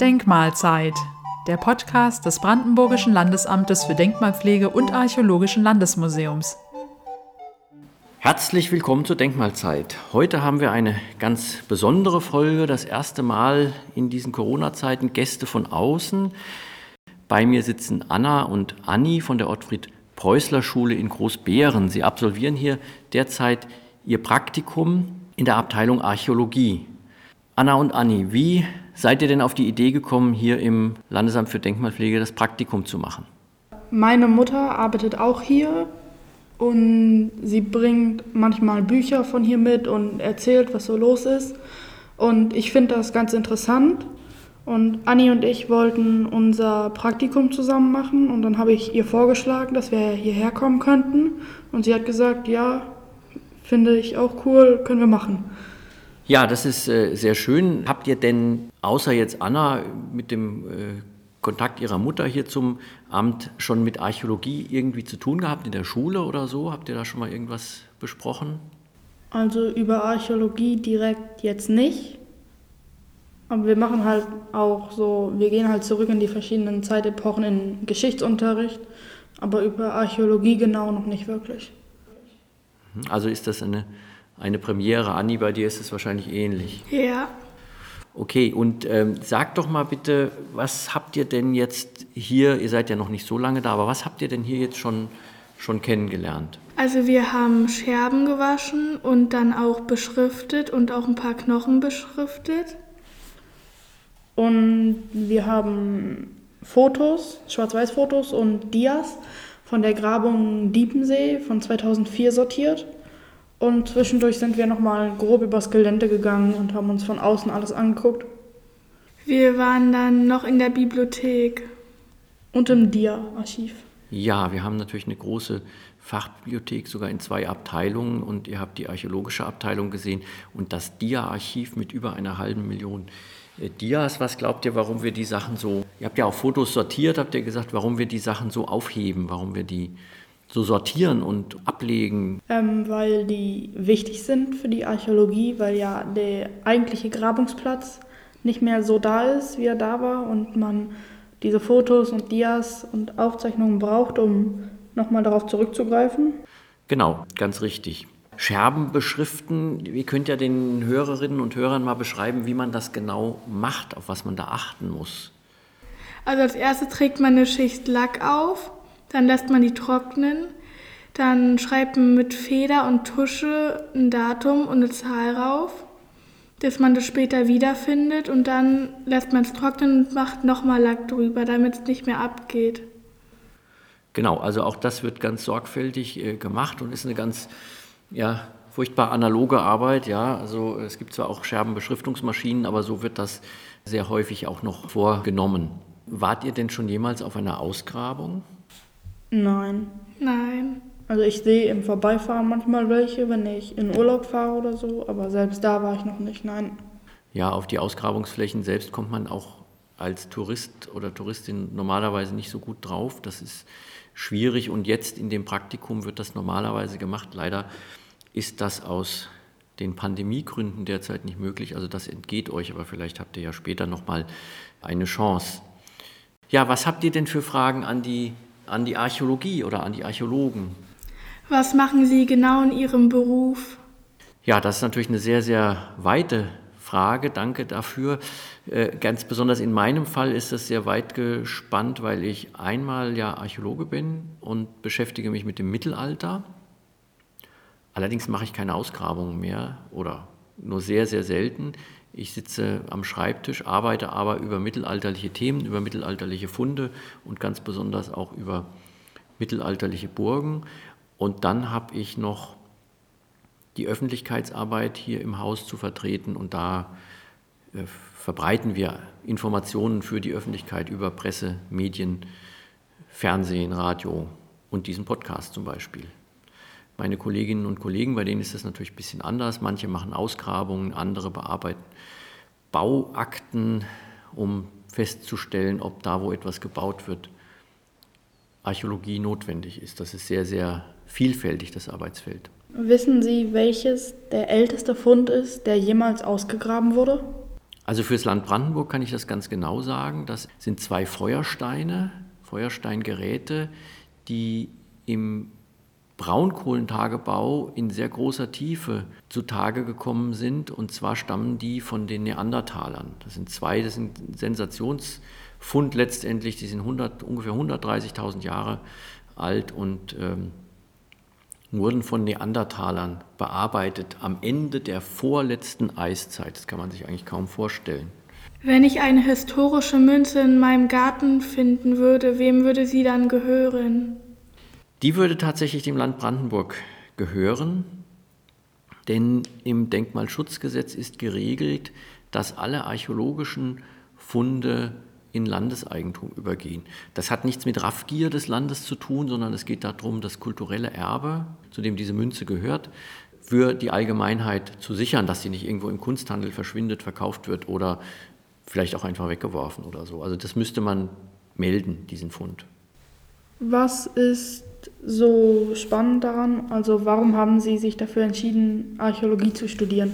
Denkmalzeit, der Podcast des Brandenburgischen Landesamtes für Denkmalpflege und Archäologischen Landesmuseums. Herzlich willkommen zur Denkmalzeit. Heute haben wir eine ganz besondere Folge, das erste Mal in diesen Corona-Zeiten Gäste von außen. Bei mir sitzen Anna und Anni von der Ottfried Preußler Schule in Großbeeren. Sie absolvieren hier derzeit ihr Praktikum in der Abteilung Archäologie. Anna und Anni, wie seid ihr denn auf die Idee gekommen, hier im Landesamt für Denkmalpflege das Praktikum zu machen? Meine Mutter arbeitet auch hier und sie bringt manchmal Bücher von hier mit und erzählt, was so los ist. Und ich finde das ganz interessant. Und Anni und ich wollten unser Praktikum zusammen machen und dann habe ich ihr vorgeschlagen, dass wir hierher kommen könnten. Und sie hat gesagt, ja, finde ich auch cool, können wir machen. Ja, das ist äh, sehr schön. Habt ihr denn außer jetzt Anna mit dem äh, Kontakt ihrer Mutter hier zum Amt schon mit Archäologie irgendwie zu tun gehabt in der Schule oder so? Habt ihr da schon mal irgendwas besprochen? Also über Archäologie direkt jetzt nicht. Aber wir machen halt auch so, wir gehen halt zurück in die verschiedenen Zeitepochen in Geschichtsunterricht, aber über Archäologie genau noch nicht wirklich. Also ist das eine, eine Premiere. Anni, bei dir ist es wahrscheinlich ähnlich. Ja. Okay, und ähm, sag doch mal bitte, was habt ihr denn jetzt hier, ihr seid ja noch nicht so lange da, aber was habt ihr denn hier jetzt schon, schon kennengelernt? Also wir haben Scherben gewaschen und dann auch beschriftet und auch ein paar Knochen beschriftet. Und wir haben Fotos, Schwarz-Weiß-Fotos und Dias von der Grabung Diepensee von 2004 sortiert. Und zwischendurch sind wir nochmal grob übers Gelände gegangen und haben uns von außen alles angeguckt. Wir waren dann noch in der Bibliothek. Und im DIA-Archiv. Ja, wir haben natürlich eine große Fachbibliothek, sogar in zwei Abteilungen. Und ihr habt die archäologische Abteilung gesehen und das DIA-Archiv mit über einer halben Million äh, Dias. Was glaubt ihr, warum wir die Sachen so, ihr habt ja auch Fotos sortiert, habt ihr gesagt, warum wir die Sachen so aufheben, warum wir die so sortieren und ablegen? Ähm, weil die wichtig sind für die Archäologie, weil ja der eigentliche Grabungsplatz nicht mehr so da ist, wie er da war und man diese Fotos und Dias und Aufzeichnungen braucht, um nochmal darauf zurückzugreifen. Genau, ganz richtig. Scherben beschriften, ihr könnt ja den Hörerinnen und Hörern mal beschreiben, wie man das genau macht, auf was man da achten muss. Also als erstes trägt man eine Schicht Lack auf dann lässt man die trocknen. Dann schreibt man mit Feder und Tusche ein Datum und eine Zahl rauf, dass man das später wiederfindet. Und dann lässt man es trocknen und macht nochmal Lack drüber, damit es nicht mehr abgeht. Genau, also auch das wird ganz sorgfältig äh, gemacht und ist eine ganz ja, furchtbar analoge Arbeit. Ja, also es gibt zwar auch Scherbenbeschriftungsmaschinen, aber so wird das sehr häufig auch noch vorgenommen. Wart ihr denn schon jemals auf einer Ausgrabung? Nein. Nein. Also ich sehe im Vorbeifahren manchmal welche, wenn ich in Urlaub fahre oder so, aber selbst da war ich noch nicht, nein. Ja, auf die Ausgrabungsflächen selbst kommt man auch als Tourist oder Touristin normalerweise nicht so gut drauf. Das ist schwierig und jetzt in dem Praktikum wird das normalerweise gemacht. Leider ist das aus den Pandemiegründen derzeit nicht möglich. Also das entgeht euch, aber vielleicht habt ihr ja später nochmal eine Chance. Ja, was habt ihr denn für Fragen an die an die Archäologie oder an die Archäologen. Was machen Sie genau in Ihrem Beruf? Ja, das ist natürlich eine sehr, sehr weite Frage. Danke dafür. Äh, ganz besonders in meinem Fall ist das sehr weit gespannt, weil ich einmal ja Archäologe bin und beschäftige mich mit dem Mittelalter. Allerdings mache ich keine Ausgrabungen mehr oder nur sehr, sehr selten. Ich sitze am Schreibtisch, arbeite aber über mittelalterliche Themen, über mittelalterliche Funde und ganz besonders auch über mittelalterliche Burgen. Und dann habe ich noch die Öffentlichkeitsarbeit hier im Haus zu vertreten und da äh, verbreiten wir Informationen für die Öffentlichkeit über Presse, Medien, Fernsehen, Radio und diesen Podcast zum Beispiel. Meine Kolleginnen und Kollegen, bei denen ist das natürlich ein bisschen anders. Manche machen Ausgrabungen, andere bearbeiten Bauakten, um festzustellen, ob da, wo etwas gebaut wird, Archäologie notwendig ist. Das ist sehr, sehr vielfältig, das Arbeitsfeld. Wissen Sie, welches der älteste Fund ist, der jemals ausgegraben wurde? Also fürs Land Brandenburg kann ich das ganz genau sagen. Das sind zwei Feuersteine, Feuersteingeräte, die im Braunkohlentagebau in sehr großer Tiefe zutage gekommen sind. Und zwar stammen die von den Neandertalern. Das sind zwei, das sind Sensationsfund letztendlich. Die sind 100, ungefähr 130.000 Jahre alt und ähm, wurden von Neandertalern bearbeitet am Ende der vorletzten Eiszeit. Das kann man sich eigentlich kaum vorstellen. Wenn ich eine historische Münze in meinem Garten finden würde, wem würde sie dann gehören? Die würde tatsächlich dem Land Brandenburg gehören, denn im Denkmalschutzgesetz ist geregelt, dass alle archäologischen Funde in Landeseigentum übergehen. Das hat nichts mit Raffgier des Landes zu tun, sondern es geht darum, das kulturelle Erbe, zu dem diese Münze gehört, für die Allgemeinheit zu sichern, dass sie nicht irgendwo im Kunsthandel verschwindet, verkauft wird oder vielleicht auch einfach weggeworfen oder so. Also das müsste man melden, diesen Fund. Was ist so spannend daran? Also warum haben Sie sich dafür entschieden, Archäologie zu studieren?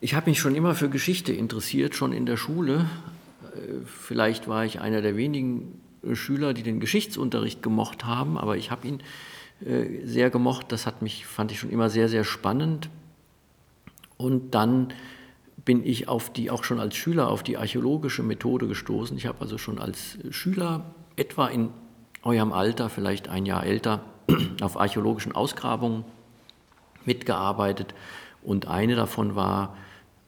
Ich habe mich schon immer für Geschichte interessiert, schon in der Schule. Vielleicht war ich einer der wenigen Schüler, die den Geschichtsunterricht gemocht haben, aber ich habe ihn äh, sehr gemocht. Das hat mich, fand ich schon immer sehr, sehr spannend. Und dann bin ich auf die, auch schon als Schüler auf die archäologische Methode gestoßen. Ich habe also schon als Schüler etwa in eurem Alter, vielleicht ein Jahr älter, auf archäologischen Ausgrabungen mitgearbeitet. Und eine davon war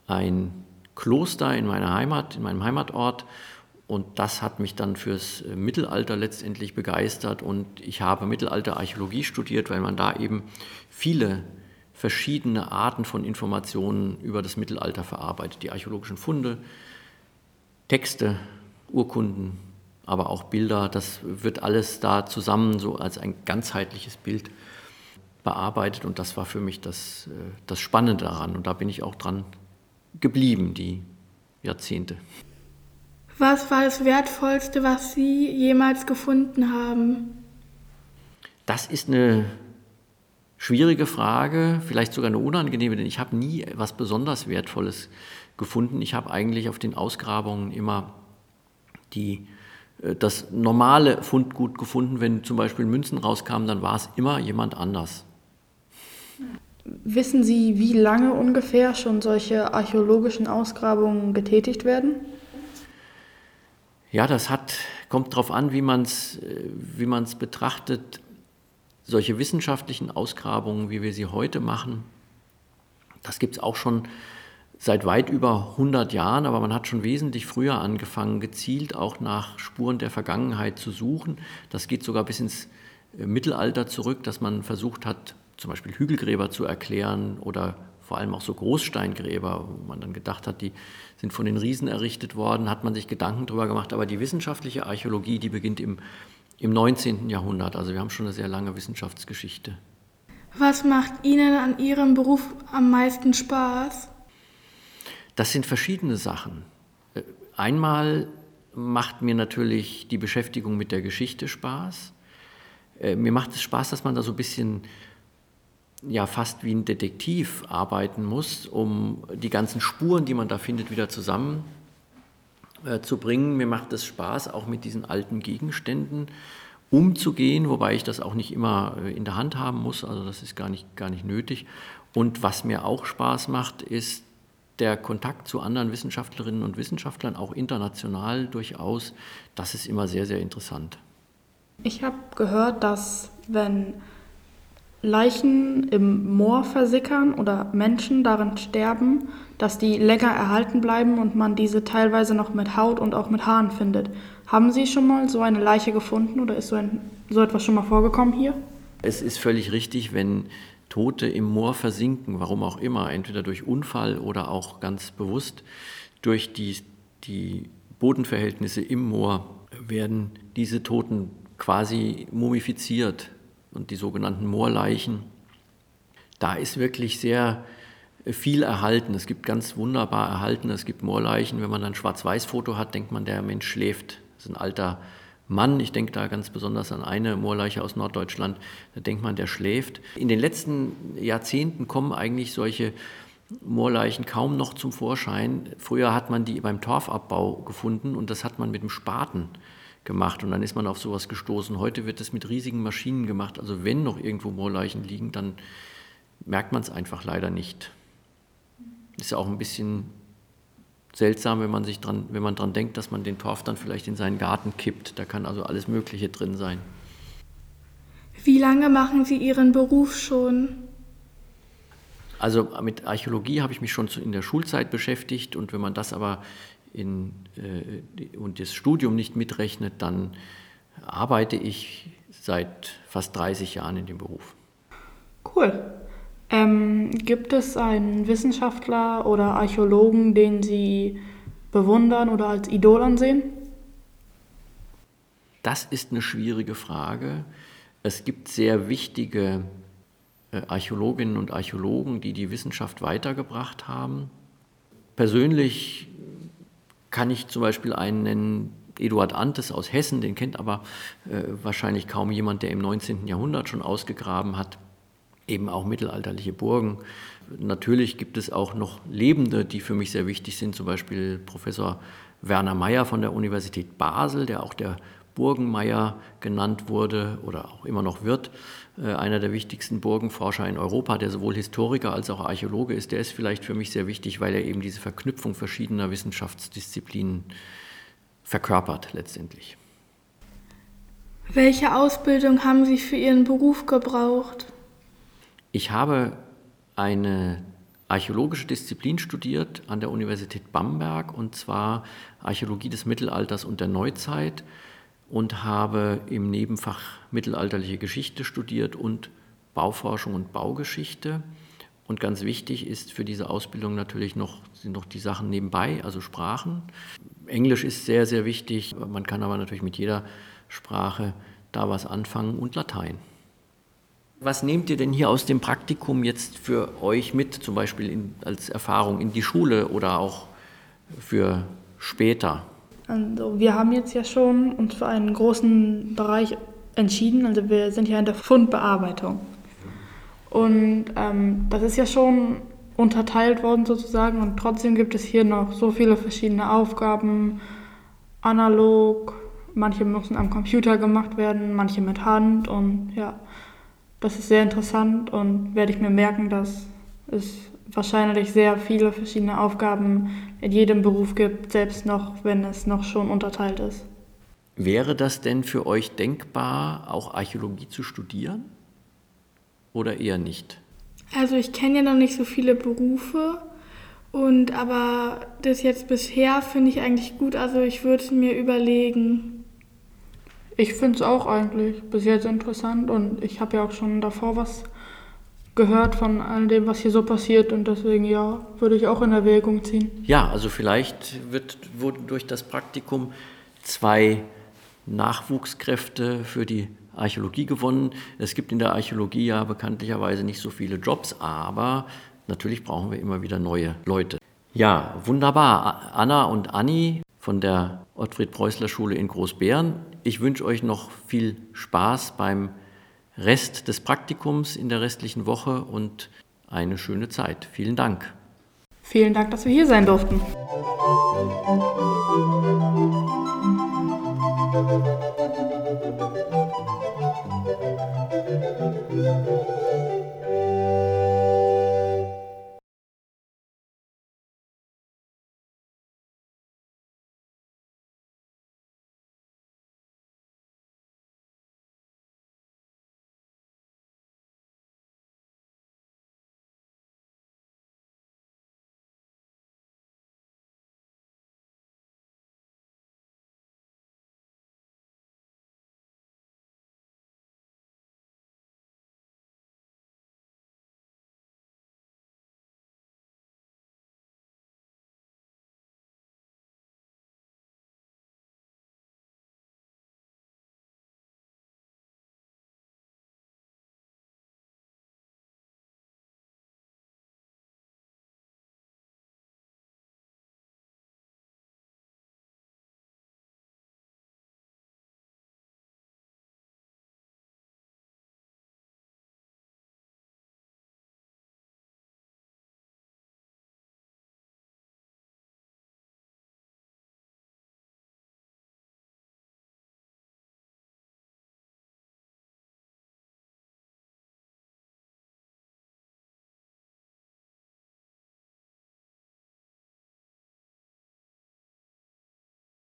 ein Kloster in meiner Heimat, in meinem Heimatort. Und das hat mich dann fürs äh, Mittelalter letztendlich begeistert. Und ich habe Mittelalterarchäologie studiert, weil man da eben viele verschiedene Arten von Informationen über das Mittelalter verarbeitet. Die archäologischen Funde, Texte, Urkunden, aber auch Bilder. Das wird alles da zusammen so als ein ganzheitliches Bild bearbeitet. Und das war für mich das, äh, das Spannende daran. Und da bin ich auch dran geblieben, die Jahrzehnte. Was war das Wertvollste, was Sie jemals gefunden haben? Das ist eine schwierige Frage, vielleicht sogar eine unangenehme, denn ich habe nie etwas besonders Wertvolles gefunden. Ich habe eigentlich auf den Ausgrabungen immer die, das normale Fundgut gefunden. Wenn zum Beispiel Münzen rauskamen, dann war es immer jemand anders. Wissen Sie, wie lange ungefähr schon solche archäologischen Ausgrabungen getätigt werden? Ja, das hat, kommt darauf an, wie man es wie man's betrachtet. Solche wissenschaftlichen Ausgrabungen, wie wir sie heute machen, das gibt es auch schon seit weit über 100 Jahren, aber man hat schon wesentlich früher angefangen, gezielt auch nach Spuren der Vergangenheit zu suchen. Das geht sogar bis ins äh, Mittelalter zurück, dass man versucht hat, zum Beispiel Hügelgräber zu erklären oder vor allem auch so Großsteingräber, wo man dann gedacht hat, die sind von den Riesen errichtet worden, hat man sich Gedanken darüber gemacht. Aber die wissenschaftliche Archäologie, die beginnt im, im 19. Jahrhundert. Also wir haben schon eine sehr lange Wissenschaftsgeschichte. Was macht Ihnen an Ihrem Beruf am meisten Spaß? Das sind verschiedene Sachen. Äh, einmal macht mir natürlich die Beschäftigung mit der Geschichte Spaß. Äh, mir macht es Spaß, dass man da so ein bisschen ja fast wie ein Detektiv arbeiten muss, um die ganzen Spuren, die man da findet, wieder zusammen äh, zu bringen. Mir macht es Spaß, auch mit diesen alten Gegenständen umzugehen, wobei ich das auch nicht immer in der Hand haben muss, also das ist gar nicht, gar nicht nötig. Und was mir auch Spaß macht, ist der Kontakt zu anderen Wissenschaftlerinnen und Wissenschaftlern, auch international durchaus. Das ist immer sehr, sehr interessant. Ich habe gehört, dass wenn Leichen im Moor versickern oder Menschen darin sterben, dass die länger erhalten bleiben und man diese teilweise noch mit Haut und auch mit Haaren findet. Haben Sie schon mal so eine Leiche gefunden oder ist so, ein, so etwas schon mal vorgekommen hier? Es ist völlig richtig, wenn Tote im Moor versinken, warum auch immer, entweder durch Unfall oder auch ganz bewusst durch die, die Bodenverhältnisse im Moor, werden diese Toten quasi mumifiziert und die sogenannten Moorleichen. Da ist wirklich sehr viel erhalten. Es gibt ganz wunderbar erhalten. Es gibt Moorleichen. Wenn man ein Schwarz-Weiß-Foto hat, denkt man, der Mensch schläft. Das ist ein alter Mann. Ich denke da ganz besonders an eine Moorleiche aus Norddeutschland. Da denkt man, der schläft. In den letzten Jahrzehnten kommen eigentlich solche Moorleichen kaum noch zum Vorschein. Früher hat man die beim Torfabbau gefunden und das hat man mit dem Spaten gemacht und dann ist man auf sowas gestoßen. Heute wird das mit riesigen Maschinen gemacht. Also wenn noch irgendwo Moorleichen liegen, dann merkt man es einfach leider nicht. Ist ja auch ein bisschen seltsam, wenn man sich dran, wenn man dran denkt, dass man den Torf dann vielleicht in seinen Garten kippt. Da kann also alles Mögliche drin sein. Wie lange machen Sie Ihren Beruf schon? Also mit Archäologie habe ich mich schon in der Schulzeit beschäftigt und wenn man das aber in, äh, und das Studium nicht mitrechnet, dann arbeite ich seit fast 30 Jahren in dem Beruf. Cool. Ähm, gibt es einen Wissenschaftler oder Archäologen, den Sie bewundern oder als Idol ansehen? Das ist eine schwierige Frage. Es gibt sehr wichtige äh, Archäologinnen und Archäologen, die die Wissenschaft weitergebracht haben. Persönlich kann ich zum Beispiel einen nennen, Eduard Antes aus Hessen, den kennt aber äh, wahrscheinlich kaum jemand, der im 19. Jahrhundert schon ausgegraben hat, eben auch mittelalterliche Burgen. Natürlich gibt es auch noch Lebende, die für mich sehr wichtig sind, zum Beispiel Professor Werner Mayer von der Universität Basel, der auch der Burgenmeier genannt wurde oder auch immer noch wird, äh, einer der wichtigsten Burgenforscher in Europa, der sowohl Historiker als auch Archäologe ist, der ist vielleicht für mich sehr wichtig, weil er eben diese Verknüpfung verschiedener Wissenschaftsdisziplinen verkörpert letztendlich. Welche Ausbildung haben Sie für Ihren Beruf gebraucht? Ich habe eine archäologische Disziplin studiert an der Universität Bamberg und zwar Archäologie des Mittelalters und der Neuzeit und habe im Nebenfach mittelalterliche Geschichte studiert und Bauforschung und Baugeschichte. Und ganz wichtig ist für diese Ausbildung natürlich noch, sind noch die Sachen nebenbei, also Sprachen. Englisch ist sehr, sehr wichtig. Man kann aber natürlich mit jeder Sprache da was anfangen und Latein. Was nehmt ihr denn hier aus dem Praktikum jetzt für euch mit, zum Beispiel in, als Erfahrung in die Schule oder auch für später? Also wir haben jetzt ja schon uns für einen großen Bereich entschieden. Also wir sind ja in der Fundbearbeitung. Und ähm, das ist ja schon unterteilt worden sozusagen und trotzdem gibt es hier noch so viele verschiedene Aufgaben, analog, manche müssen am Computer gemacht werden, manche mit Hand und ja, das ist sehr interessant und werde ich mir merken, dass es wahrscheinlich sehr viele verschiedene Aufgaben in jedem Beruf gibt, selbst noch, wenn es noch schon unterteilt ist. Wäre das denn für euch denkbar, auch Archäologie zu studieren oder eher nicht? Also ich kenne ja noch nicht so viele Berufe und aber das jetzt bisher finde ich eigentlich gut, also ich würde es mir überlegen. Ich finde es auch eigentlich bis jetzt interessant und ich habe ja auch schon davor was gehört von all dem, was hier so passiert und deswegen ja, würde ich auch in Erwägung ziehen. Ja, also vielleicht wird, durch das Praktikum zwei Nachwuchskräfte für die Archäologie gewonnen. Es gibt in der Archäologie ja bekanntlicherweise nicht so viele Jobs, aber natürlich brauchen wir immer wieder neue Leute. Ja, wunderbar. Anna und Anni von der Ottfried Preußler Schule in Großbären. Ich wünsche euch noch viel Spaß beim Rest des Praktikums in der restlichen Woche und eine schöne Zeit. Vielen Dank. Vielen Dank, dass wir hier sein durften.